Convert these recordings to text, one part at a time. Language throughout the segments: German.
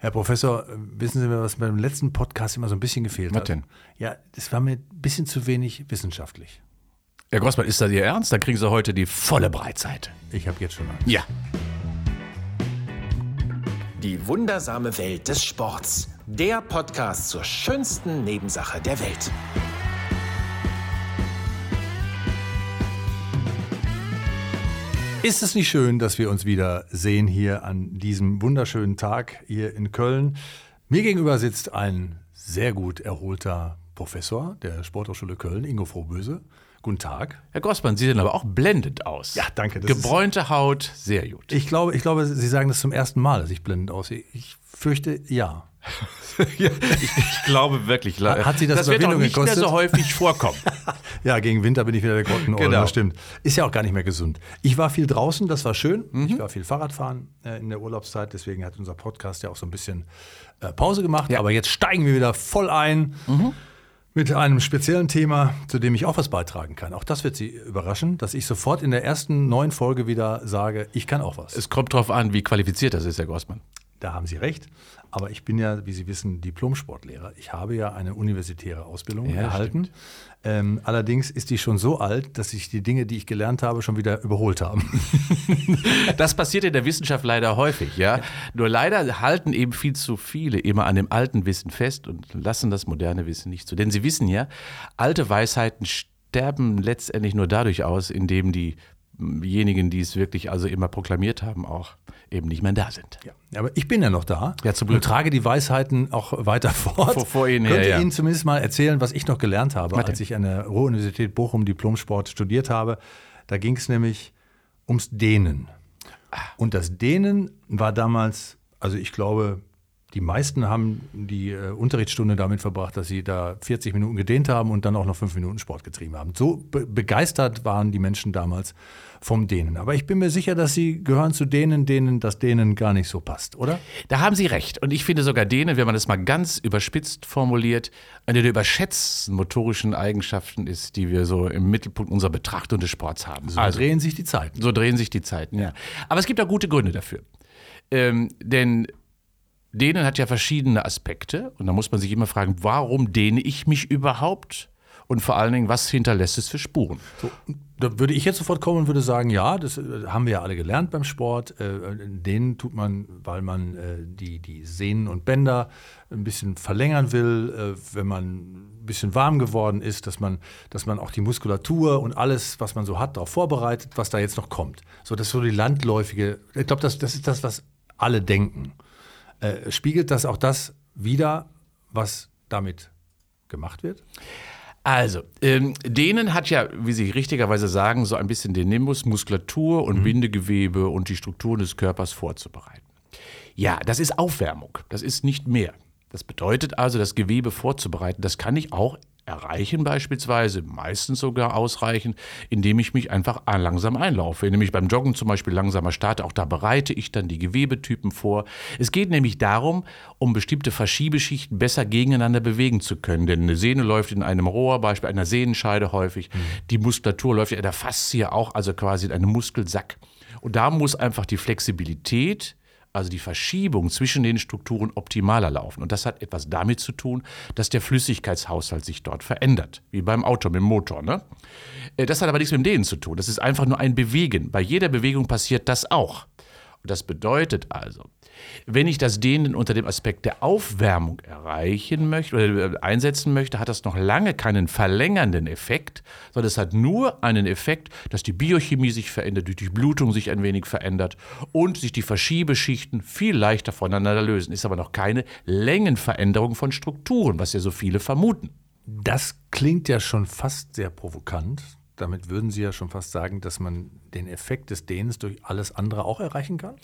Herr Professor, wissen Sie mir, was beim letzten Podcast immer so ein bisschen gefehlt Was hat? denn? Ja, das war mir ein bisschen zu wenig wissenschaftlich. Herr Grossmann, ist das Ihr Ernst? Dann kriegen Sie heute die volle Breitseite. Ich habe jetzt schon Angst. Ja. Die wundersame Welt des Sports. Der Podcast zur schönsten Nebensache der Welt. Ist es nicht schön, dass wir uns wieder sehen hier an diesem wunderschönen Tag hier in Köln? Mir gegenüber sitzt ein sehr gut erholter Professor der Sporthochschule Köln, Ingo Frohböse. Guten Tag. Herr Grossmann, Sie sehen aber auch blendend aus. Ja, danke, das ist- Gebräunte Haut, sehr gut. Ich glaube, ich glaube, Sie sagen das zum ersten Mal, dass ich blendend aussehe. Ich fürchte, ja. ja, ich, ich glaube wirklich. Hat- hat Sie das das wird doch nicht mehr gekostet? so häufig vorkommen. Ja, gegen Winter bin ich wieder der Grottenohr, Genau. das stimmt. Ist ja auch gar nicht mehr gesund. Ich war viel draußen, das war schön. Ich war viel Fahrradfahren äh, in der Urlaubszeit, deswegen hat unser Podcast ja auch so ein bisschen äh, Pause gemacht. Ja. Aber jetzt steigen wir wieder voll ein mit einem speziellen Thema, zu dem ich auch was beitragen kann. Auch das wird Sie überraschen, dass ich sofort in der ersten neuen Folge wieder sage, ich kann auch was. es kommt drauf an, wie qualifiziert das ist, Herr Grossmann. Da haben Sie recht. Aber ich bin ja, wie Sie wissen, Diplom-Sportlehrer. Ich habe ja eine universitäre Ausbildung Ja, erhalten. Ähm, allerdings ist die schon so alt, dass sich die Dinge, die ich gelernt habe, schon wieder überholt haben. Das passiert in der Wissenschaft leider häufig, ja. Nur leider halten eben viel zu viele immer an dem alten Wissen fest und lassen das moderne Wissen nicht zu. Denn sie wissen ja, alte Weisheiten sterben letztendlich nur dadurch aus, indem diejenigen, die es wirklich also immer proklamiert haben, auch eben nicht mehr da sind. Ja, aber ich bin ja noch da Ja, zum Glück. und trage die Weisheiten auch weiter fort. Vor- vor Ihnen Könnte ja. Ihnen zumindest mal erzählen, was ich noch gelernt habe, denn? als ich an der Ruhr-Universität Bochum Diplomsport studiert habe. Da ging es nämlich ums Dehnen. Und das Dehnen war damals, also ich glaube, die meisten haben die äh, Unterrichtsstunde damit verbracht, dass sie da 40 Minuten gedehnt haben und dann auch noch fünf Minuten Sport getrieben haben. So be begeistert waren die Menschen damals vom Dehnen. Aber ich bin mir sicher, dass sie gehören zu denen, denen das Dehnen gar nicht so passt, oder? Da haben Sie recht. Und ich finde sogar denen, wenn man das mal ganz überspitzt formuliert, eine der überschätzten motorischen Eigenschaften ist, die wir so im Mittelpunkt unserer Betrachtung des Sports haben. So drehen sich die Zeiten. So drehen sich die Zeiten, ja. Aber es gibt auch gute Gründe dafür. Ähm, denn Dehnen hat ja verschiedene Aspekte und da muss man sich immer fragen, warum dehne ich mich überhaupt? Und vor allen Dingen, was hinterlässt es für Spuren? So, da würde ich jetzt sofort kommen und würde sagen, ja, das äh, haben wir ja alle gelernt beim Sport. Äh, Den tut man, weil man äh, die, die Sehnen und Bänder ein bisschen verlängern will, wenn man ein bisschen warm geworden ist, dass man, dass man auch die Muskulatur und alles, was man so hat, darauf vorbereitet, was da jetzt noch kommt. So, das ist so die landläufige, ich glaube, das, das ist das, was alle denken. Äh, Spiegelt das auch das wider, was damit gemacht wird? Also, ähm, Dehnen hat ja, wie Sie richtigerweise sagen, so ein bisschen den Nimbus, Muskulatur und Bindegewebe und die Strukturen des Körpers vorzubereiten. Ja, das ist Aufwärmung, das ist nicht mehr. Das bedeutet also, das Gewebe vorzubereiten, das kann ich auch erreichen beispielsweise, meistens sogar ausreichen, indem ich mich einfach langsam einlaufe, indem ich beim Joggen zum Beispiel langsamer starte. Auch da bereite ich dann die Gewebetypen vor. Es geht nämlich darum, um bestimmte Verschiebeschichten besser gegeneinander bewegen zu können. Denn eine Sehne läuft in einem Rohr, beispielsweise einer Sehnenscheide häufig. Die Muskulatur läuft in der Faszie auch, also quasi in einem Muskelsack. Und da muss einfach die Flexibilität also die Verschiebung zwischen den Strukturen optimaler laufen. Und das hat etwas damit zu tun, dass der Flüssigkeitshaushalt sich dort verändert, wie beim Auto mit dem Motor. Ne? Äh, Das hat aber nichts mit dem Dehnen zu tun. Das ist einfach nur ein Bewegen. Bei jeder Bewegung passiert das auch. Das bedeutet also, wenn ich das Dehnen unter dem Aspekt der Aufwärmung erreichen möchte oder äh, einsetzen möchte, hat das noch lange keinen verlängernden Effekt, sondern es hat nur einen Effekt, dass die Biochemie sich verändert, die Durchblutung sich ein wenig verändert und sich die Verschiebeschichten viel leichter voneinander lösen. Ist aber noch keine Längenveränderung von Strukturen, was ja so viele vermuten. Das klingt ja schon fast sehr provokant. Damit würden Sie ja schon fast sagen, dass man den Effekt des Dehnens durch alles andere auch erreichen kann?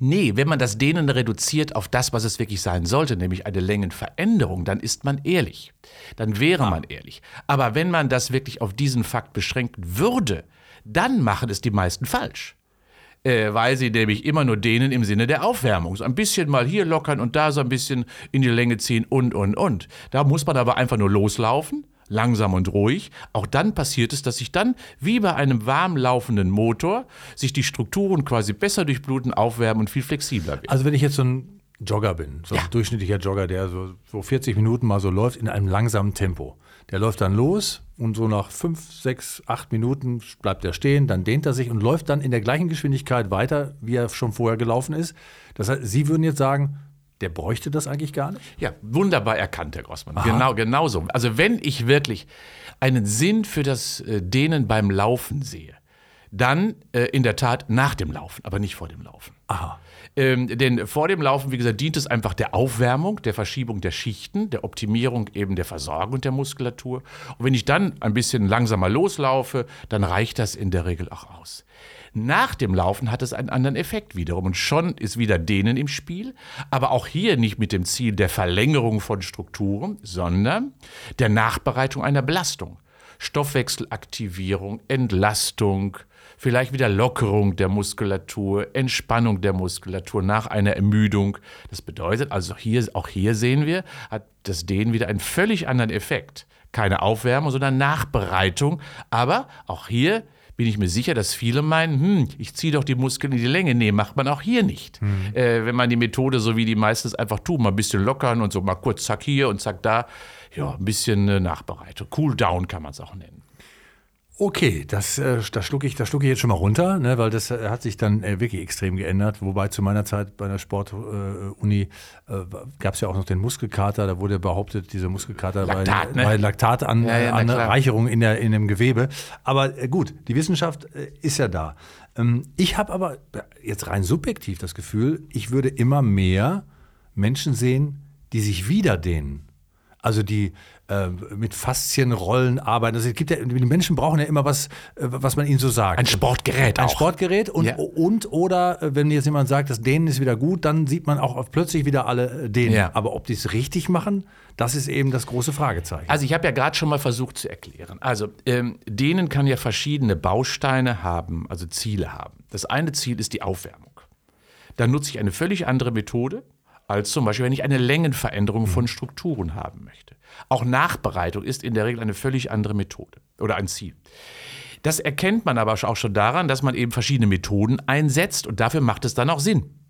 Nee, wenn man das Dehnen reduziert auf das, was es wirklich sein sollte, nämlich eine Längenveränderung, dann ist man ehrlich. Dann wäre man ehrlich. Aber wenn man das wirklich auf diesen Fakt beschränken würde, dann machen es die meisten falsch. Äh, weil sie nämlich immer nur dehnen im Sinne der Aufwärmung. So ein bisschen mal hier lockern und da so ein bisschen in die Länge ziehen und, und, und. Da muss man aber einfach nur loslaufen, langsam und ruhig. Auch dann passiert es, dass sich dann, wie bei einem warm laufenden Motor, sich die Strukturen quasi besser durchbluten, aufwärmen und viel flexibler werden. Also wenn ich jetzt so ein Jogger bin, so ein durchschnittlicher Jogger, der so, so 40 Minuten mal so läuft in einem langsamen Tempo. Der läuft dann los und so nach fünf, sechs, acht Minuten bleibt er stehen, dann dehnt er sich und läuft dann in der gleichen Geschwindigkeit weiter, wie er schon vorher gelaufen ist. Das heißt, Sie würden jetzt sagen, der bräuchte das eigentlich gar nicht? Ja, wunderbar erkannt, Herr Grossmann. Genau, genau so. Also wenn ich wirklich einen Sinn für das äh, Dehnen beim Laufen sehe, dann äh, in der Tat nach dem Laufen, aber nicht vor dem Laufen. Aha. Ähm, denn vor dem Laufen, wie gesagt, dient es einfach der Aufwärmung, der Verschiebung der Schichten, der Optimierung eben der Versorgung der Muskulatur. Und wenn ich dann ein bisschen langsamer loslaufe, dann reicht das in der Regel auch aus. Nach dem Laufen hat es einen anderen Effekt wiederum und schon ist wieder Dehnen im Spiel, aber auch hier nicht mit dem Ziel der Verlängerung von Strukturen, sondern der Nachbereitung einer Belastung. Stoffwechselaktivierung, Entlastung, vielleicht wieder Lockerung der Muskulatur, Entspannung der Muskulatur nach einer Ermüdung. Das bedeutet also hier, auch hier sehen wir, hat das Dehnen wieder einen völlig anderen Effekt. Keine Aufwärmung, sondern Nachbereitung. Aber auch hier bin ich mir sicher, dass viele meinen, hm, ich ziehe doch die Muskeln in die Länge. Nee, macht man auch hier nicht. Mhm. Äh, wenn man die Methode, so wie die meistens einfach tun, mal ein bisschen lockern und so mal kurz zack hier und zack da, ja, ein bisschen äh, Nachbereitung. Cool down kann man es auch nennen. Okay, das, äh, das schlucke ich, schluck ich jetzt schon mal runter, ne, weil das äh, hat sich dann äh, wirklich extrem geändert. Wobei zu meiner Zeit bei der Sportuni äh, äh, gab es ja auch noch den Muskelkater. Da wurde behauptet, dieser Muskelkater Laktat, bei, ne? bei Laktatanreicherung Ja, ja, in, der, in dem Gewebe. Aber äh, gut, die Wissenschaft ist ja da. Ähm, ich habe aber jetzt rein subjektiv das Gefühl, ich würde immer mehr Menschen sehen, die sich wieder dehnen. Also die äh, mit Faszienrollen arbeiten. Also es gibt ja, die Menschen brauchen ja immer was, äh, was man ihnen so sagt. Ein Sportgerät Ein auch. Sportgerät und, Ja. und oder äh, wenn jetzt jemand sagt, das Dehnen ist wieder gut, dann sieht man auch plötzlich wieder alle dehnen. Ja. Aber ob die es richtig machen, das ist eben das große Fragezeichen. Also ich habe ja gerade schon mal versucht zu erklären. Also ähm, denen kann ja verschiedene Bausteine haben, also Ziele haben. Das eine Ziel ist die Aufwärmung. Dann nutze ich eine völlig andere Methode, als zum Beispiel, wenn ich eine Längenveränderung von Strukturen haben möchte. Auch Nachbereitung ist in der Regel eine völlig andere Methode oder ein Ziel. Das erkennt man aber auch schon daran, dass man eben verschiedene Methoden einsetzt und dafür macht es dann auch Sinn.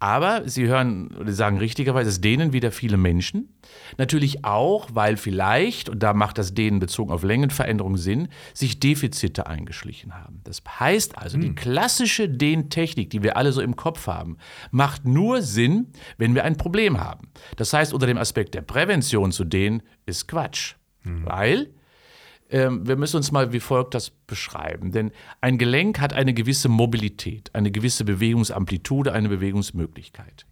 Aber Sie hören oder sagen richtigerweise, es dehnen wieder viele Menschen. Natürlich auch, weil vielleicht, und da macht das Dehnen bezogen auf Längenveränderung Sinn, sich Defizite eingeschlichen haben. Das heißt also, die klassische Dehntechnik, die wir alle so im Kopf haben, macht nur Sinn, wenn wir ein Problem haben. Das heißt, unter dem Aspekt der Prävention zu dehnen, ist Quatsch. Weil ähm, wir müssen uns mal wie folgt das beschreiben. Denn ein Gelenk hat eine gewisse Mobilität, eine gewisse Bewegungsamplitude, eine Bewegungsmöglichkeit.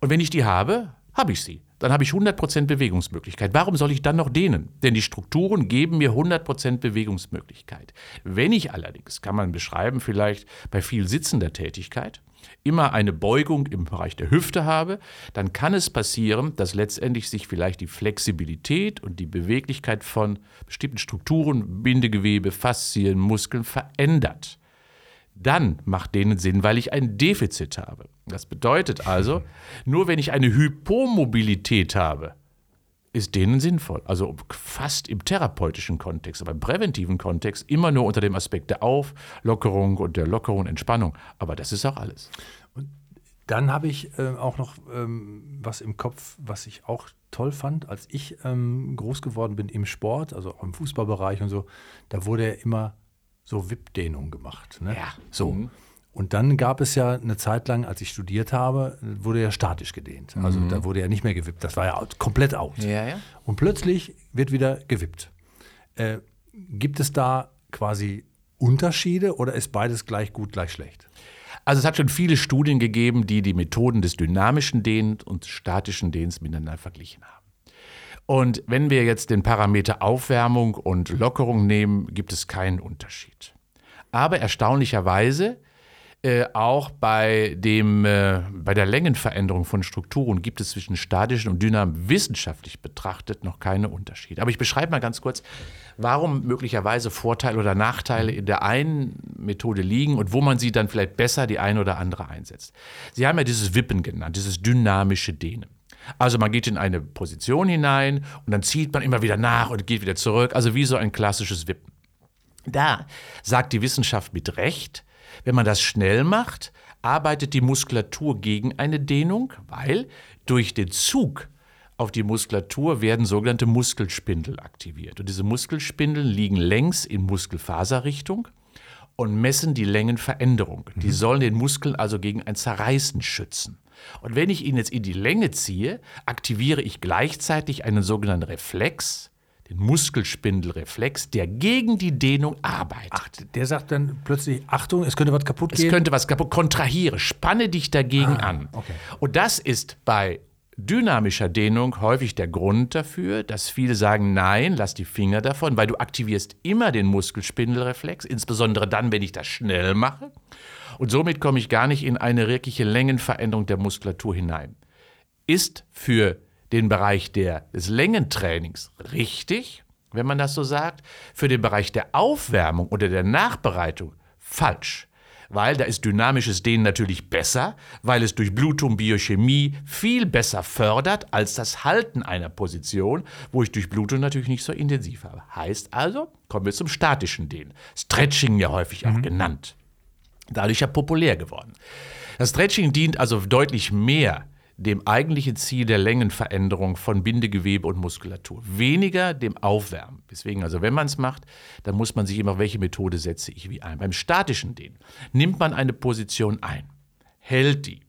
Und wenn ich die habe, habe ich sie. Dann habe ich 100% Bewegungsmöglichkeit. Warum soll ich dann noch dehnen? Denn die Strukturen geben mir 100% Bewegungsmöglichkeit. Wenn ich allerdings, kann man beschreiben, vielleicht bei viel sitzender Tätigkeit, immer eine Beugung im Bereich der Hüfte habe, dann kann es passieren, dass letztendlich sich vielleicht die Flexibilität und die Beweglichkeit von bestimmten Strukturen, Bindegewebe, Faszien, Muskeln verändert. Dann macht denen Sinn, weil ich ein Defizit habe. Das bedeutet also, nur wenn ich eine Hypomobilität habe, ist denen sinnvoll. Also fast im therapeutischen Kontext, aber im präventiven Kontext immer nur unter dem Aspekt der Auflockerung und der Lockerung und Entspannung. Aber das ist auch alles. Dann habe ich äh, auch noch ähm, was im Kopf, was ich auch toll fand, als ich ähm, groß geworden bin im Sport, also auch im Fußballbereich und so, da wurde ja immer so Wippdehnung gemacht. Ne? Ja. So. Mhm. Und dann gab es ja eine Zeit lang, als ich studiert habe, wurde ja statisch gedehnt. Also da wurde ja nicht mehr gewippt. Das war ja out, komplett out. Mhm. Ja, ja. Und plötzlich wird wieder gewippt. Äh, gibt es da quasi Unterschiede oder ist beides gleich gut, gleich schlecht? Also es hat schon viele Studien gegeben, die die Methoden des dynamischen Dehnens und statischen Dehnens miteinander verglichen haben. Und wenn wir jetzt den Parameter Aufwärmung und Lockerung nehmen, gibt es keinen Unterschied. Aber erstaunlicherweise äh, auch bei, dem, äh, bei der Längenveränderung von Strukturen gibt es zwischen statischen und dynamischen wissenschaftlich betrachtet noch keine Unterschiede. Aber ich beschreibe mal ganz kurz, warum möglicherweise Vorteile oder Nachteile in der einen Methode liegen und wo man sie dann vielleicht besser die eine oder andere einsetzt. Sie haben ja dieses Wippen genannt, dieses dynamische Dehnen. Also man geht in eine Position hinein und dann zieht man immer wieder nach und geht wieder zurück, also wie so ein klassisches Wippen. Da sagt die Wissenschaft mit Recht, wenn man das schnell macht, arbeitet die Muskulatur gegen eine Dehnung, weil durch den Zug auf die Muskulatur werden sogenannte Muskelspindel aktiviert. Und diese Muskelspindeln liegen längs in Muskelfaserrichtung und messen die Längenveränderung. Die Mhm. sollen den Muskel also gegen ein Zerreißen schützen. Und wenn ich ihn jetzt in die Länge ziehe, aktiviere ich gleichzeitig einen sogenannten Reflex, den Muskelspindelreflex, der gegen die Dehnung arbeitet. Ach, der sagt dann plötzlich, Achtung, es könnte was kaputt Es gehen. könnte was kaputt. Kontrahiere, spanne dich dagegen an. Ah, okay. Und das ist bei dynamischer Dehnung häufig der Grund dafür, dass viele sagen, nein, lass die Finger davon, weil du aktivierst immer den Muskelspindelreflex, insbesondere dann, wenn ich das schnell mache. Und somit komme ich gar nicht in eine wirkliche Längenveränderung der Muskulatur hinein. Ist für den Bereich der, des Längentrainings richtig, wenn man das so sagt, für den Bereich der Aufwärmung oder der Nachbereitung falsch. Weil da ist dynamisches Dehnen natürlich besser, weil es durch Blutung, Biochemie viel besser fördert als das Halten einer Position, wo ich durch Blutung natürlich nicht so intensiv habe. Heißt also, kommen wir zum statischen Dehnen. Stretching ja häufig auch genannt dadurch ja populär geworden. Das Stretching dient also deutlich mehr dem eigentlichen Ziel der Längenveränderung von Bindegewebe und Muskulatur, weniger dem Aufwärmen. Deswegen, also wenn man es macht, dann muss man sich immer, welche Methode setze ich wie ein. Beim statischen Dehnen nimmt man eine Position ein, hält die,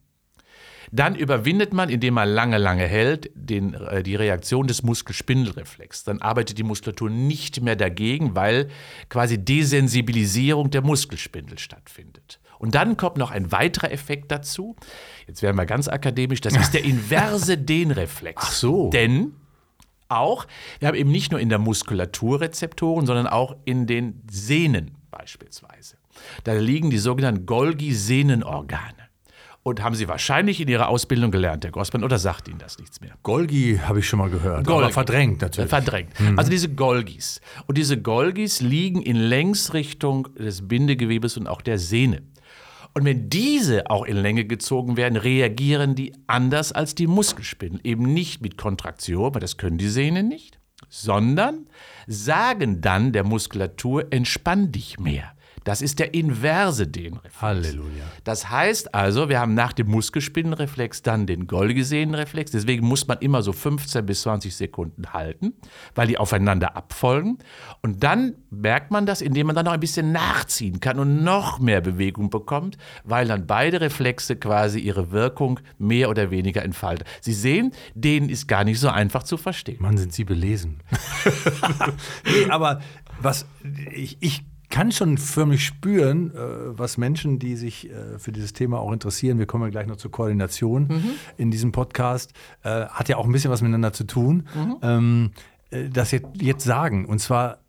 dann überwindet man, indem man lange, lange hält, den, äh, die Reaktion des Muskelspindelreflex. Dann arbeitet die Muskulatur nicht mehr dagegen, weil quasi Desensibilisierung der Muskelspindel stattfindet. Und dann kommt noch ein weiterer Effekt dazu. Jetzt werden wir ganz akademisch. Das ist der inverse Dehnreflex. Ach so. Denn auch, wir haben eben nicht nur in der Muskulatur Rezeptoren, sondern auch in den Sehnen beispielsweise. Da liegen die sogenannten Golgi-Sehnenorgane. Und haben Sie wahrscheinlich in Ihrer Ausbildung gelernt, Herr Grossmann, oder sagt Ihnen das nichts mehr? Golgi habe ich schon mal gehört, Golgi. aber verdrängt natürlich. Verdrängt. Also diese Golgis. Und diese Golgis liegen in Längsrichtung des Bindegewebes und auch der Sehne. Und wenn diese auch in Länge gezogen werden, reagieren die anders als die Muskelspindel. Eben nicht mit Kontraktion, weil das können die Sehnen nicht, sondern sagen dann der Muskulatur, entspann dich mehr. Das ist der inverse Dehnreflex. Halleluja. Das heißt also, wir haben nach dem Muskelspinnenreflex dann den Golgi-Sehnenreflex. Deswegen muss man immer so 15 bis 20 Sekunden halten, weil die aufeinander abfolgen. Und dann merkt man das, indem man dann noch ein bisschen nachziehen kann und noch mehr Bewegung bekommt, weil dann beide Reflexe quasi ihre Wirkung mehr oder weniger entfalten. Sie sehen, denen ist gar nicht so einfach zu verstehen. Mann, sind Sie belesen. nee, aber was ich, ich kann schon förmlich spüren, äh, was Menschen, die sich äh, für dieses Thema auch interessieren, wir kommen ja gleich noch zur Koordination in diesem Podcast, äh, hat ja auch ein bisschen was miteinander zu tun, ähm, äh, das jetzt, jetzt sagen. Und zwar,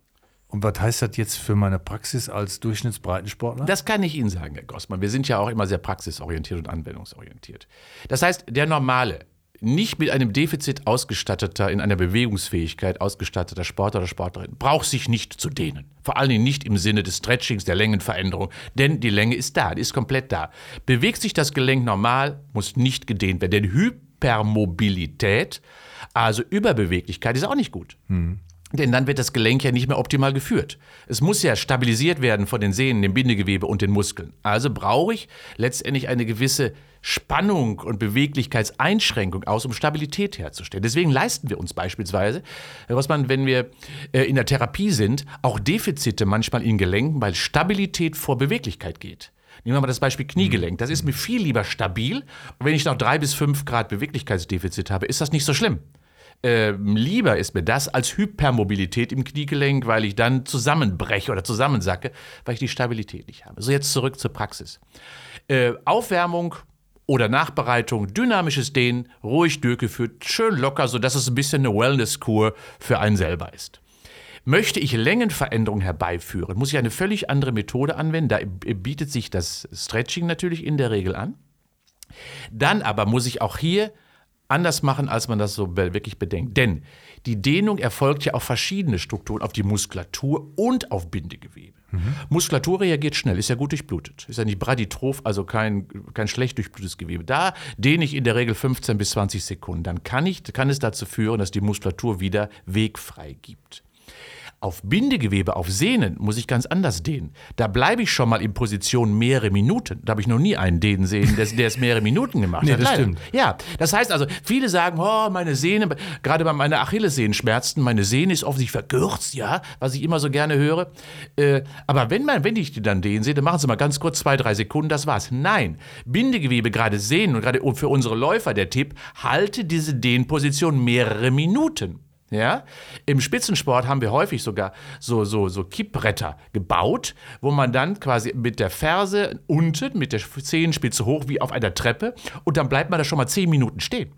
und was heißt das jetzt für meine Praxis als Durchschnittsbreitensportler? Das kann ich Ihnen sagen, Herr Gossmann. Wir sind ja auch immer sehr praxisorientiert und anwendungsorientiert. Das heißt, der normale, nicht mit einem Defizit ausgestatteter, in einer Bewegungsfähigkeit ausgestatteter Sportler oder Sportlerin braucht sich nicht zu dehnen. Vor allen Dingen nicht im Sinne des Stretchings, der Längenveränderung, denn die Länge ist da, die ist komplett da. Bewegt sich das Gelenk normal, muss nicht gedehnt werden, denn Hypermobilität, also Überbeweglichkeit, ist auch nicht gut. Denn dann wird das Gelenk ja nicht mehr optimal geführt. Es muss ja stabilisiert werden von den Sehnen, dem Bindegewebe und den Muskeln. Also brauche ich letztendlich eine gewisse Spannung und Beweglichkeitseinschränkung aus, um Stabilität herzustellen. Deswegen leisten wir uns beispielsweise, Herr Rossmann, wenn wir äh, in der Therapie sind, auch Defizite manchmal in Gelenken, weil Stabilität vor Beweglichkeit geht. Nehmen wir mal das Beispiel Kniegelenk. Das ist mir viel lieber stabil. Und wenn ich noch drei bis fünf Grad Beweglichkeitsdefizit habe, ist das nicht so schlimm. Ähm, lieber ist mir das als Hypermobilität im Kniegelenk, weil ich dann zusammenbreche oder zusammensacke, weil ich die Stabilität nicht habe. So, jetzt zurück zur Praxis. Äh, Aufwärmung oder Nachbereitung, dynamisches Dehnen, ruhig durchgeführt, schön locker, sodass es ein bisschen eine Wellness-Kur für einen selber ist. Möchte ich Längenveränderung herbeiführen, muss ich eine völlig andere Methode anwenden. Da bietet sich das Stretching natürlich in der Regel an. Dann aber muss ich auch hier anders machen, als man das so wirklich bedenkt. Denn die Dehnung erfolgt ja auf verschiedene Strukturen, auf die Muskulatur und auf Bindegewebe. Muskulatur reagiert schnell, ist ja gut durchblutet. Ist ja nicht braditroph, also kein, kein schlecht durchblutetes Gewebe. Da dehne ich in der Regel 15 bis 20 Sekunden. Dann kann, ich, kann es dazu führen, dass die Muskulatur wieder wegfrei gibt. Auf Bindegewebe, auf Sehnen muss ich ganz anders dehnen. Da bleibe ich schon mal in Position mehrere Minuten. Da habe ich noch nie einen dehnen sehen, der, der es mehrere Minuten gemacht Nee, hat. das Leider. stimmt. Ja, das heißt also, viele sagen, oh, meine Sehne, gerade bei meiner Achillessehnen schmerzten, meine Sehne ist offensichtlich verkürzt, ja, was ich immer so gerne höre. Äh, aber wenn man, wenn ich die dann dehnen sehe, dann machen sie mal ganz kurz zwei, drei Sekunden, das war's. Nein, Bindegewebe, gerade Sehnen und gerade für unsere Läufer der Tipp, halte diese Dehnposition mehrere Minuten. Ja? Im Spitzensport haben wir häufig sogar so, so, so Kippbretter gebaut, wo man dann quasi mit der Ferse unten, mit der Zehenspitze hoch wie auf einer Treppe und dann bleibt man da schon mal zehn Minuten stehen.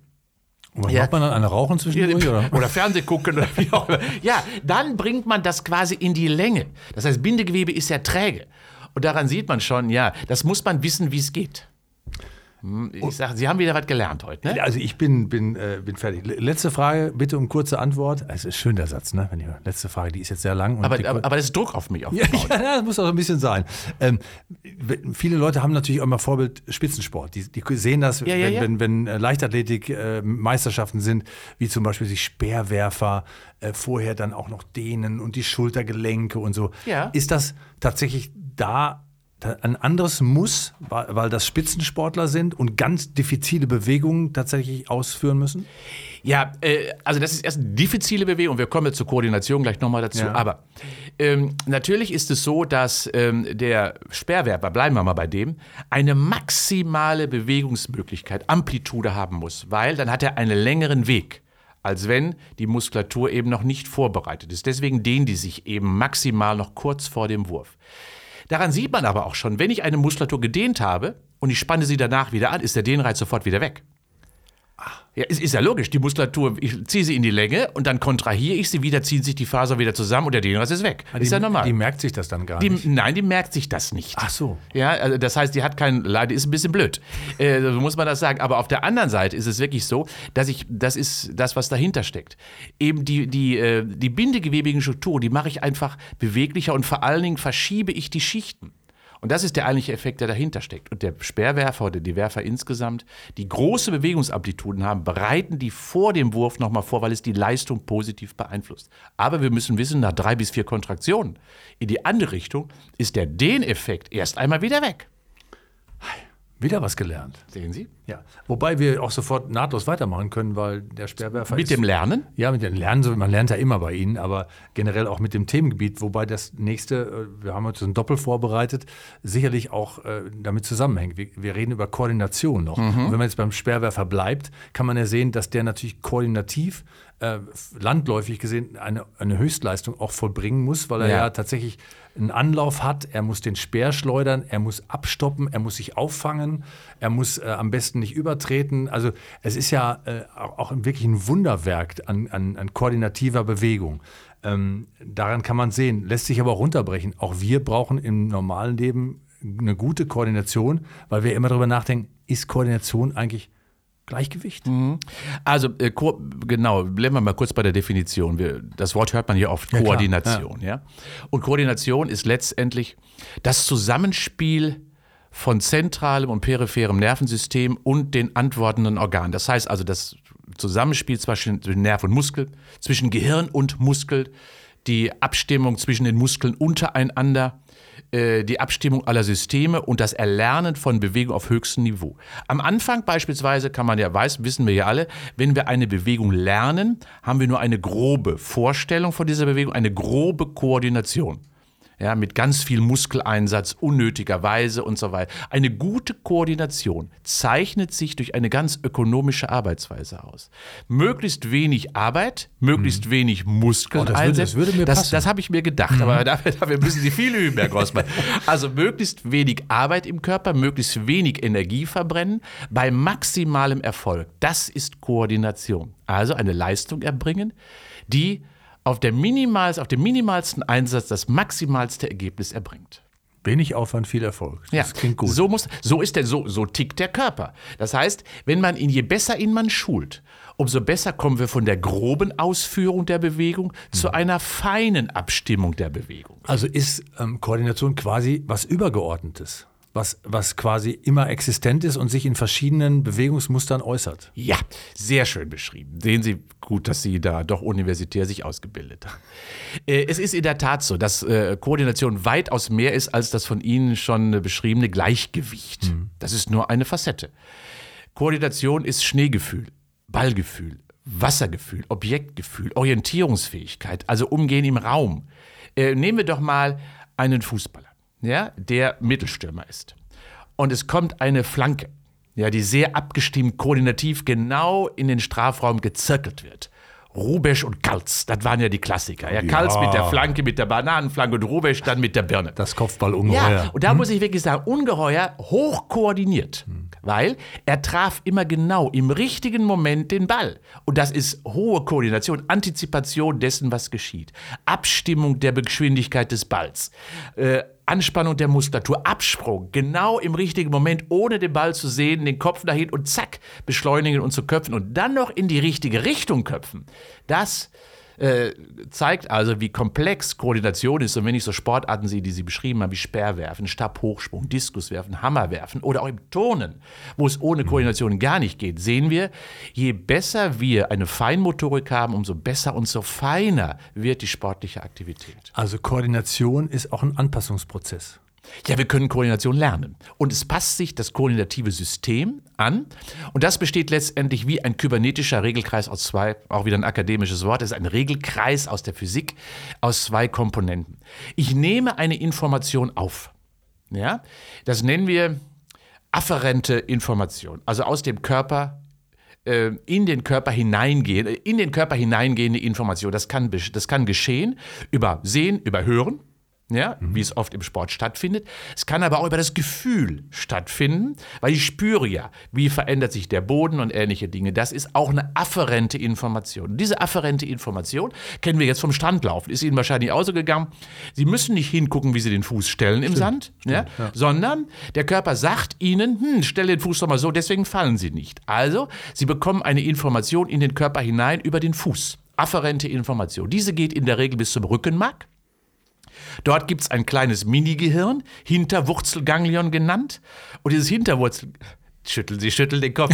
Und was Ja. macht man dann eine Rauchen zwischendurch? Oder? Oder Fernseh gucken oder wie auch immer. Ja, dann bringt man das quasi in die Länge. Das heißt, Bindegewebe ist ja träge. Und daran sieht man schon, ja, das muss man wissen, wie es geht. Hm, Ich sage, Sie haben wieder was gelernt heute, ne? Also ich bin, bin, äh, bin fertig. Letzte Frage, bitte um kurze Antwort. Es ist schön der Satz, ne? Wenn ich, letzte Frage, die ist jetzt sehr lang. Aber, aber, aber das ist Druck auf mich ja, aufgebaut. ja, das muss auch so ein bisschen sein. Ähm, viele Leute haben natürlich auch immer Vorbild Spitzensport. Die, die sehen das, Ja, ja, wenn, ja. wenn, wenn äh, Leichtathletik äh, Meisterschaften sind, wie zum Beispiel die Speerwerfer, äh, vorher dann auch noch dehnen und die Schultergelenke und so. Ja. Ist das tatsächlich da ein anderes Muss, weil, das Spitzensportler sind und ganz diffizile Bewegungen tatsächlich ausführen müssen? Ja, äh, also das ist erst eine diffizile Bewegung. Wir kommen jetzt zur Koordination gleich nochmal dazu. Ja. Aber ähm, natürlich ist es so, dass ähm, der Sperrwerfer, bleiben wir mal bei dem, eine maximale Bewegungsmöglichkeit, Amplitude haben muss, weil dann hat er einen längeren Weg als wenn die Muskulatur eben noch nicht vorbereitet ist. Deswegen dehnen die sich eben maximal noch kurz vor dem Wurf. Daran sieht man aber auch schon, wenn ich eine Muskulatur gedehnt habe und ich spanne sie danach wieder an, ist der Dehnreiz sofort wieder weg. Ja, ist, ist ja logisch. Die Muskulatur, ich ziehe sie in die Länge und dann kontrahiere ich sie wieder, ziehen sich die Faser wieder zusammen und der Dehnreiz ist weg. ist die, ja normal. Die merkt sich das dann gar Die, nicht. nein, die merkt sich das nicht. Ach so. Ja, also das heißt, die hat kein Leid, ist ein bisschen blöd. Äh, so muss man das sagen. Aber auf der anderen Seite ist es wirklich so, dass ich, das ist das, was dahinter steckt. Eben die, die, äh, die bindegewebigen Strukturen, die mache ich einfach beweglicher und vor allen Dingen verschiebe ich die Schichten. Und das ist der eigentliche Effekt, der dahinter steckt. Und der Sperrwerfer oder die Werfer insgesamt, die große Bewegungsamplituden haben, bereiten die vor dem Wurf nochmal vor, weil es die Leistung positiv beeinflusst. Aber wir müssen wissen, nach drei bis vier Kontraktionen in die andere Richtung ist der Dehneffekt erst einmal wieder weg. Wieder was gelernt. Sehen Sie? Ja. Wobei wir auch sofort nahtlos weitermachen können, weil der Sperrwerfer Mit ist, dem Lernen? Ja, mit dem Lernen, so- man lernt ja immer bei Ihnen, aber generell auch mit dem Themengebiet, wobei das nächste, äh, wir haben uns ein Doppel vorbereitet, sicherlich auch äh, damit zusammenhängt. Wir, wir reden über Koordination noch. Und wenn man jetzt beim Sperrwerfer bleibt, kann man ja sehen, dass der natürlich koordinativ, äh, landläufig gesehen, eine, eine Höchstleistung auch vollbringen muss, weil er ja, Ja. tatsächlich einen Anlauf hat, er muss den Speer schleudern, er muss abstoppen, er muss sich auffangen, er muss äh, am besten nicht übertreten. Also es ist ja äh, auch wirklich ein Wunderwerk an, an, an koordinativer Bewegung. Ähm, daran kann man sehen, lässt sich aber auch runterbrechen. Auch wir brauchen im normalen Leben eine gute Koordination, weil wir immer darüber nachdenken, ist Koordination eigentlich Gleichgewicht? Also, äh, genau, bleiben wir mal kurz bei der Definition. Wir, das Wort hört man hier oft, Ja, klar, Koordination. Ja. Und Koordination ist letztendlich das Zusammenspiel von zentralem und peripherem Nervensystem und den antwortenden Organen. Das heißt also das Zusammenspiel zwischen Nerv und Muskel, zwischen Gehirn und Muskel, die Abstimmung zwischen den Muskeln untereinander, äh, die Abstimmung aller Systeme und das Erlernen von Bewegung auf höchstem Niveau. Am Anfang beispielsweise kann man ja weiß, wissen wir ja alle, wenn wir eine Bewegung lernen, haben wir nur eine grobe Vorstellung von dieser Bewegung, eine grobe Koordination. Ja, mit ganz viel Muskeleinsatz, unnötigerweise und so weiter. Eine gute Koordination zeichnet sich durch eine ganz ökonomische Arbeitsweise aus. Möglichst wenig Arbeit, möglichst wenig Muskeln Oh, das würde- das würde mir das, passen. das habe ich mir gedacht, aber dafür, dafür müssen Sie viel üben, Herr Grossmann. Also möglichst wenig Arbeit im Körper, möglichst wenig Energie verbrennen, bei maximalem Erfolg. Das ist Koordination. Also eine Leistung erbringen, die auf, der minimals, auf dem minimalsten Einsatz das maximalste Ergebnis erbringt. Wenig Aufwand, viel Erfolg. Das Ja, klingt gut. So, muss, so, ist der, so, so tickt der Körper. Das heißt, wenn man ihn, je besser ihn man schult, umso besser kommen wir von der groben Ausführung der Bewegung zu einer feinen Abstimmung der Bewegung. Also ist ähm, Koordination quasi was Übergeordnetes. Was, was quasi immer existent ist und sich in verschiedenen Bewegungsmustern äußert. Ja, sehr schön beschrieben. Sehen Sie gut, dass Sie da doch universitär sich ausgebildet haben. Äh, es ist in der Tat so, dass äh, Koordination weitaus mehr ist als das von Ihnen schon beschriebene Gleichgewicht. Mhm. Das ist nur eine Facette. Koordination ist Schneegefühl, Ballgefühl, Wassergefühl, Objektgefühl, Orientierungsfähigkeit, also Umgehen im Raum. Äh, nehmen wir doch mal einen Fußballer, ja, der Mittelstürmer ist. Und es kommt eine Flanke, ja, die sehr abgestimmt koordinativ genau in den Strafraum gezirkelt wird. Rubesch und Kalz, das waren ja die Klassiker. Ja, Kalz mit der Flanke, mit der Bananenflanke und Rubesch dann mit der Birne. Das Kopfballungeheuer. Ja, und da hm? muss ich wirklich sagen, ungeheuer hoch koordiniert. Hm. Weil er traf immer genau im richtigen Moment den Ball. Und das ist hohe Koordination, Antizipation dessen, was geschieht. Abstimmung der Geschwindigkeit des Balls. Äh, Anspannung der Muskulatur, Absprung, genau im richtigen Moment, ohne den Ball zu sehen, den Kopf dahin und zack, beschleunigen und zu köpfen und dann noch in die richtige Richtung köpfen. Das äh, zeigt also, wie komplex Koordination ist. Und wenn ich so Sportarten sehe, die Sie beschrieben haben, wie Speerwerfen, Stabhochsprung, Diskuswerfen, Hammerwerfen oder auch im Turnen, wo es ohne Koordination gar nicht geht, sehen wir, je besser wir eine Feinmotorik haben, umso besser und so feiner wird die sportliche Aktivität. Also Koordination ist auch ein Anpassungsprozess. Ja, wir können Koordination lernen. Und es passt sich das koordinative System an. Und das besteht letztendlich wie ein kybernetischer Regelkreis aus zwei, auch wieder ein akademisches Wort, es ist ein Regelkreis aus der Physik aus zwei Komponenten. Ich nehme eine Information auf. Ja, das nennen wir afferente Information, also aus dem Körper äh, in den Körper hineingehen, in den Körper hineingehende Information. Das kann, das kann geschehen über Sehen, über Hören, ja, mhm. wie es oft im Sport stattfindet. Es kann aber auch über das Gefühl stattfinden, weil ich spüre ja, wie verändert sich der Boden und ähnliche Dinge. Das ist auch eine afferente Information. Und diese afferente Information kennen wir jetzt vom Strandlaufen. Ist Ihnen wahrscheinlich auch so gegangen. Sie müssen nicht hingucken, wie Sie den Fuß stellen im stimmt, Sand, stimmt, ja, ja. sondern der Körper sagt Ihnen, hm, stelle den Fuß doch mal so, deswegen fallen Sie nicht. Also, Sie bekommen eine Information in den Körper hinein über den Fuß. Afferente Information. Diese geht in der Regel bis zum Rückenmark. Dort gibt es ein kleines Mini-Gehirn, Hinterwurzelganglion genannt. Und dieses Hinterwurzel. Schütteln Sie schütteln den Kopf.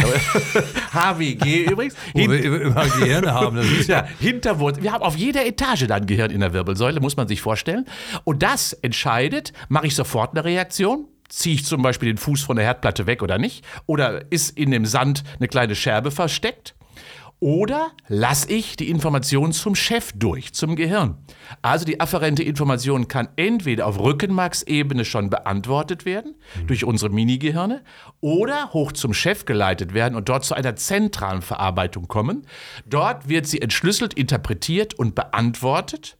HWG übrigens. Wo wir immer Gehirne haben. Das ist ja Hinterwurzel. Wir haben auf jeder Etage dann Gehirn in der Wirbelsäule, muss man sich vorstellen. Und das entscheidet, mache ich sofort eine Reaktion? Ziehe ich zum Beispiel den Fuß von der Herdplatte weg oder nicht? Oder ist in dem Sand eine kleine Scherbe versteckt? Oder lasse ich die Information zum Chef durch, zum Gehirn. Also die afferente Information kann entweder auf Rückenmarksebene schon beantwortet werden, mhm. durch unsere Minigehirne, oder hoch zum Chef geleitet werden und dort zu einer zentralen Verarbeitung kommen. Dort wird sie entschlüsselt, interpretiert und beantwortet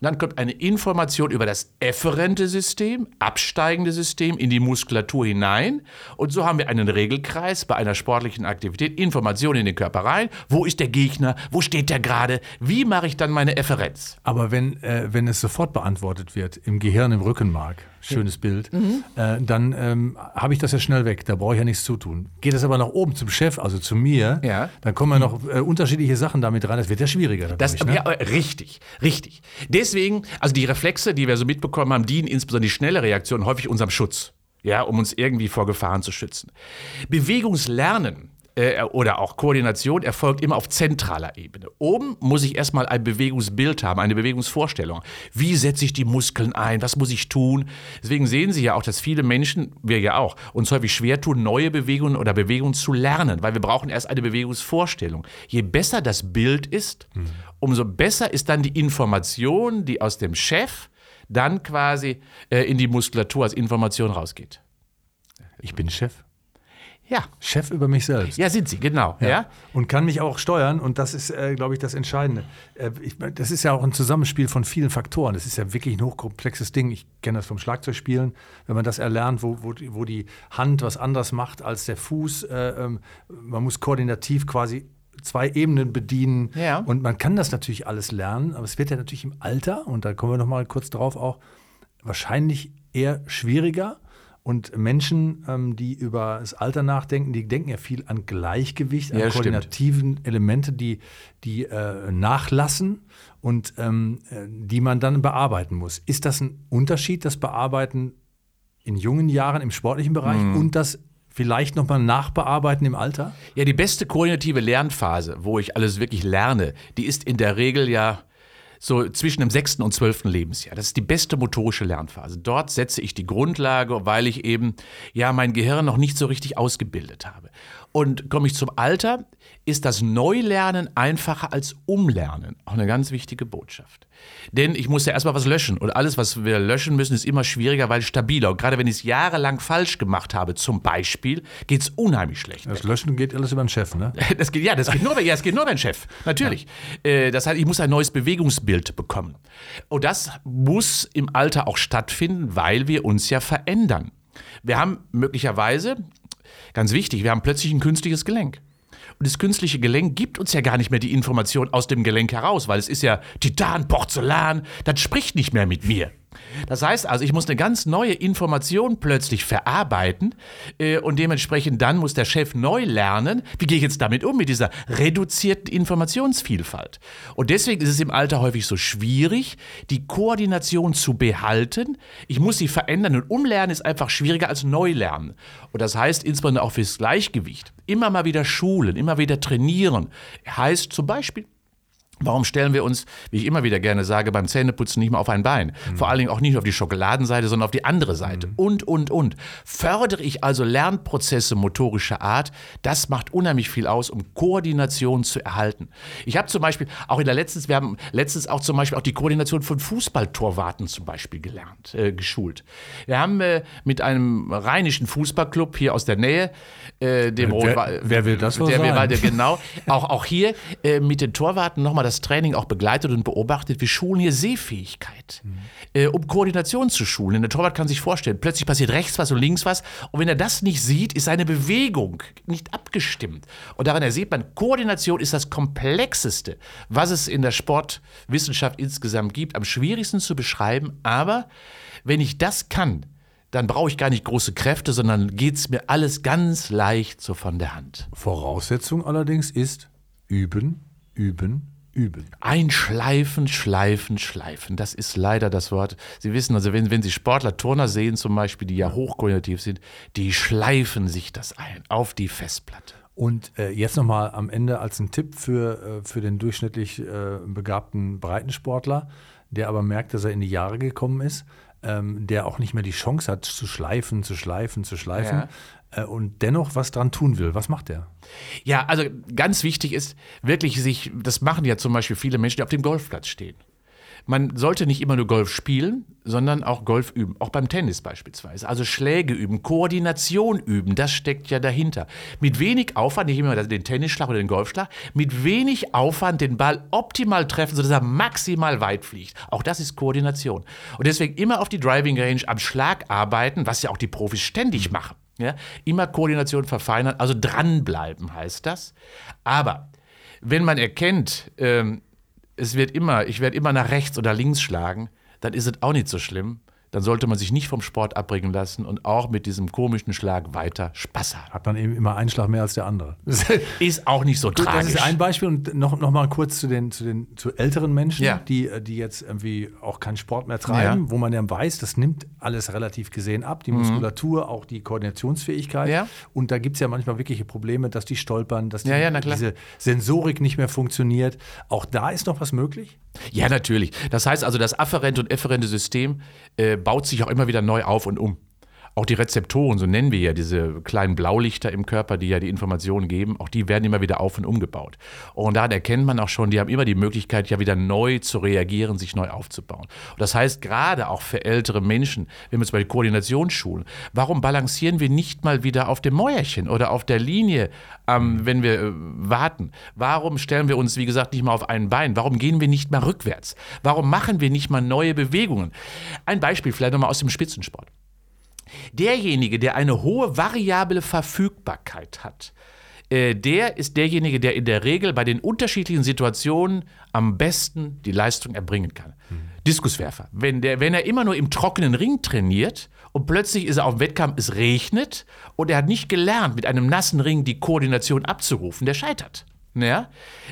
und dann kommt eine Information über das efferente System, absteigende System in die Muskulatur hinein. Und so haben wir einen Regelkreis bei einer sportlichen Aktivität. Information in den Körper rein. Wo ist der Gegner? Wo steht der gerade? Wie mache ich dann meine Efferenz? Aber wenn, äh, wenn es sofort beantwortet wird, im Gehirn, im Rückenmark, schönes Bild, mhm. äh, dann ähm, habe ich das ja schnell weg. Da brauche ich ja nichts zu tun. Geht es aber nach oben zum Chef, also zu mir, ja. dann kommen ja noch äh, unterschiedliche Sachen damit rein. Das wird ja schwieriger. Das, ne? ja, richtig, richtig. Deswegen, also die Reflexe, die wir so mitbekommen haben, dienen insbesondere die schnelle Reaktion häufig unserem Schutz. Ja, um uns irgendwie vor Gefahren zu schützen. Bewegungslernen äh, oder auch Koordination erfolgt immer auf zentraler Ebene. Oben muss ich erstmal ein Bewegungsbild haben, eine Bewegungsvorstellung. Wie setze ich die Muskeln ein? Was muss ich tun? Deswegen sehen Sie ja auch, dass viele Menschen, wir ja auch, uns häufig schwer tun, neue Bewegungen oder Bewegungen zu lernen, weil wir brauchen erst eine Bewegungsvorstellung. Je besser das Bild ist, mhm. umso besser ist dann die Information, die aus dem Chef dann quasi äh, in die Muskulatur als Information rausgeht. Ich bin Chef. Ja. Chef über mich selbst. Ja, sind sie, genau. Ja. ja. Und kann mich auch steuern. Und das ist, äh, glaube ich, das Entscheidende. Äh, ich, das ist ja auch ein Zusammenspiel von vielen Faktoren. Das ist ja wirklich ein hochkomplexes Ding. Ich kenne das vom Schlagzeugspielen. Wenn man das erlernt, wo, wo, wo die Hand was anders macht als der Fuß. Äh, ähm, man muss koordinativ quasi zwei Ebenen bedienen. Ja. Und man kann das natürlich alles lernen. Aber es wird ja natürlich im Alter, und da kommen wir noch mal kurz drauf auch, wahrscheinlich eher schwieriger und Menschen, ähm, die über das Alter nachdenken, die denken ja viel an Gleichgewicht, an ja, koordinativen stimmt. Elemente, die, die äh, nachlassen und ähm, äh, die man dann bearbeiten muss. Ist das ein Unterschied, das Bearbeiten in jungen Jahren im sportlichen Bereich Mhm. und das vielleicht nochmal nachbearbeiten im Alter? Ja, die beste koordinative Lernphase, wo ich alles wirklich lerne, die ist in der Regel ja so zwischen dem sechsten und zwölften Lebensjahr. Das ist die beste motorische Lernphase. Dort setze ich die Grundlage, weil ich eben ja mein Gehirn noch nicht so richtig ausgebildet habe. Und komme ich zum Alter, ist das Neulernen einfacher als Umlernen. Auch eine ganz wichtige Botschaft. Denn ich muss ja erstmal was löschen. Und alles, was wir löschen müssen, ist immer schwieriger, weil stabiler. Und gerade wenn ich es jahrelang falsch gemacht habe, zum Beispiel, geht es unheimlich schlecht. Das Löschen geht alles über den Chef, ne? Das geht, ja, das geht nur, ja, das geht nur beim Chef. Natürlich. Äh, das heißt, ich muss ein neues Bewegungsbild bekommen. Und das muss im Alter auch stattfinden, weil wir uns ja verändern. Wir haben möglicherweise, ganz wichtig, wir haben plötzlich ein künstliches Gelenk. Und das künstliche Gelenk gibt uns ja gar nicht mehr die Information aus dem Gelenk heraus, weil es ist ja Titan, Porzellan, das spricht nicht mehr mit mir. Das heißt also, ich muss eine ganz neue Information plötzlich verarbeiten äh, und dementsprechend dann muss der Chef neu lernen, wie gehe ich jetzt damit um, mit dieser reduzierten Informationsvielfalt. Und deswegen ist es im Alter häufig so schwierig, die Koordination zu behalten. Ich muss sie verändern und umlernen ist einfach schwieriger als Neulernen. Und das heißt insbesondere auch fürs Gleichgewicht. Immer mal wieder schulen, immer wieder trainieren. Heißt zum Beispiel, Warum stellen wir uns, wie ich immer wieder gerne sage, beim Zähneputzen nicht mal auf ein Bein? Vor allen Dingen auch nicht auf die Schokoladenseite, sondern auf die andere Seite. Und, und, und. Fördere ich also Lernprozesse motorischer Art, das macht unheimlich viel aus, um Koordination zu erhalten. Ich habe zum Beispiel auch in der letzten, wir haben letztens auch zum Beispiel auch die Koordination von Fußballtorwarten zum Beispiel gelernt, äh, geschult. Wir haben äh, mit einem rheinischen Fußballclub hier aus der Nähe, äh, dem Wer- Rot- wer will das wohl der sein? weiter- genau. Auch, auch hier äh, mit den Torwarten nochmal das Training auch begleitet und beobachtet. Wir schulen hier Sehfähigkeit, äh, um Koordination zu schulen. Der Torwart kann sich vorstellen, plötzlich passiert rechts was und links was. Und wenn er das nicht sieht, ist seine Bewegung nicht abgestimmt. Und daran sieht man, Koordination ist das Komplexeste, was es in der Sportwissenschaft insgesamt gibt. Am schwierigsten zu beschreiben. Aber wenn ich das kann, dann brauche ich gar nicht große Kräfte, sondern geht es mir alles ganz leicht so von der Hand. Voraussetzung allerdings ist üben, üben, üben. Einschleifen, schleifen, schleifen. Das ist leider das Wort. Sie wissen also, wenn, wenn Sie Sportler, Turner sehen zum Beispiel, die ja hochkoordinativ sind, die schleifen sich das ein auf die Festplatte. Und äh, jetzt nochmal am Ende als ein Tipp für, äh, für den durchschnittlich äh, begabten Breitensportler, der aber merkt, dass er in die Jahre gekommen ist, ähm, der auch nicht mehr die Chance hat zu schleifen, zu schleifen, zu schleifen äh, und dennoch was dran tun will. Was macht der? Ja, also ganz wichtig ist wirklich sich, das machen ja zum Beispiel viele Menschen, die auf dem Golfplatz stehen. Man sollte nicht immer nur Golf spielen, sondern auch Golf üben. Auch beim Tennis beispielsweise. Also Schläge üben, Koordination üben, das steckt ja dahinter. Mit wenig Aufwand, nicht immer den Tennisschlag oder den Golfschlag, mit wenig Aufwand den Ball optimal treffen, sodass er maximal weit fliegt. Auch das ist Koordination. Und deswegen immer auf die Driving Range am Schlag arbeiten, was ja auch die Profis ständig machen. Ja? Immer Koordination verfeinern, also dranbleiben heißt das. Aber wenn man erkennt, ähm, es wird immer, ich werde immer nach rechts oder links schlagen, dann ist es auch nicht so schlimm. Dann sollte man sich nicht vom Sport abbringen lassen und auch mit diesem komischen Schlag weiter Spaß haben. Hat man eben immer einen Schlag mehr als der andere. Ist auch nicht so Gut, tragisch. das ist ein Beispiel und noch, noch mal kurz zu den, zu den zu älteren Menschen, Ja. die, äh, die jetzt irgendwie auch keinen Sport mehr treiben, Ja. wo man ja weiß, das nimmt alles relativ gesehen ab, die Muskulatur, auch die Koordinationsfähigkeit. Mhm. Ja. Und da gibt es ja manchmal wirkliche Probleme, dass die stolpern, dass die, diese Sensorik nicht mehr funktioniert. Auch da ist noch was möglich? Ja, natürlich. Das heißt also, das afferente und efferente System äh, baut sich auch immer wieder neu auf und um. Auch die Rezeptoren, so nennen wir ja diese kleinen Blaulichter im Körper, die ja die Informationen geben, auch die werden immer wieder auf und umgebaut. Und daran erkennt man auch schon, die haben immer die Möglichkeit, ja wieder neu zu reagieren, sich neu aufzubauen. Und das heißt, gerade auch für ältere Menschen, wenn wir zum Beispiel Koordinationsschulen, warum balancieren wir nicht mal wieder auf dem Mäuerchen oder auf der Linie, ähm, wenn wir äh, warten? Warum stellen wir uns, wie gesagt, nicht mal auf ein Bein? Warum gehen wir nicht mal rückwärts? Warum machen wir nicht mal neue Bewegungen? Ein Beispiel vielleicht nochmal aus dem Spitzensport. Derjenige, der eine hohe variable Verfügbarkeit hat, äh, der ist derjenige, der in der Regel bei den unterschiedlichen Situationen am besten die Leistung erbringen kann. Diskuswerfer. Wenn, der, wenn er immer nur im trockenen Ring trainiert und plötzlich ist er auf dem Wettkampf, es regnet und er hat nicht gelernt, mit einem nassen Ring die Koordination abzurufen, der scheitert. Ja?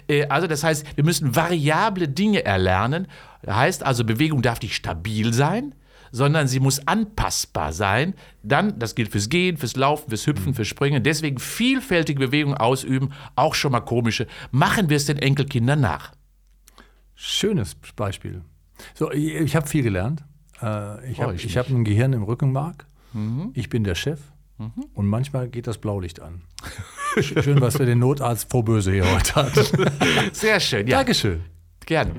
Äh, Also das heißt, wir müssen variable Dinge erlernen. Das heißt also, Bewegung darf nicht stabil sein, sondern sie muss anpassbar sein. Dann, das gilt fürs Gehen, fürs Laufen, fürs Hüpfen, fürs Springen. Deswegen vielfältige Bewegungen ausüben, auch schon mal komische. Machen wir es den Enkelkindern nach. Schönes Beispiel. So, ich, habe viel gelernt. Äh, ich habe ich ich hab ein Gehirn im Rückenmark. Ich bin der Chef. Und manchmal geht das Blaulicht an. Schön, was wir den Notarzt vorböse hier heute hatten. Sehr schön, ja. Dankeschön. Gerne.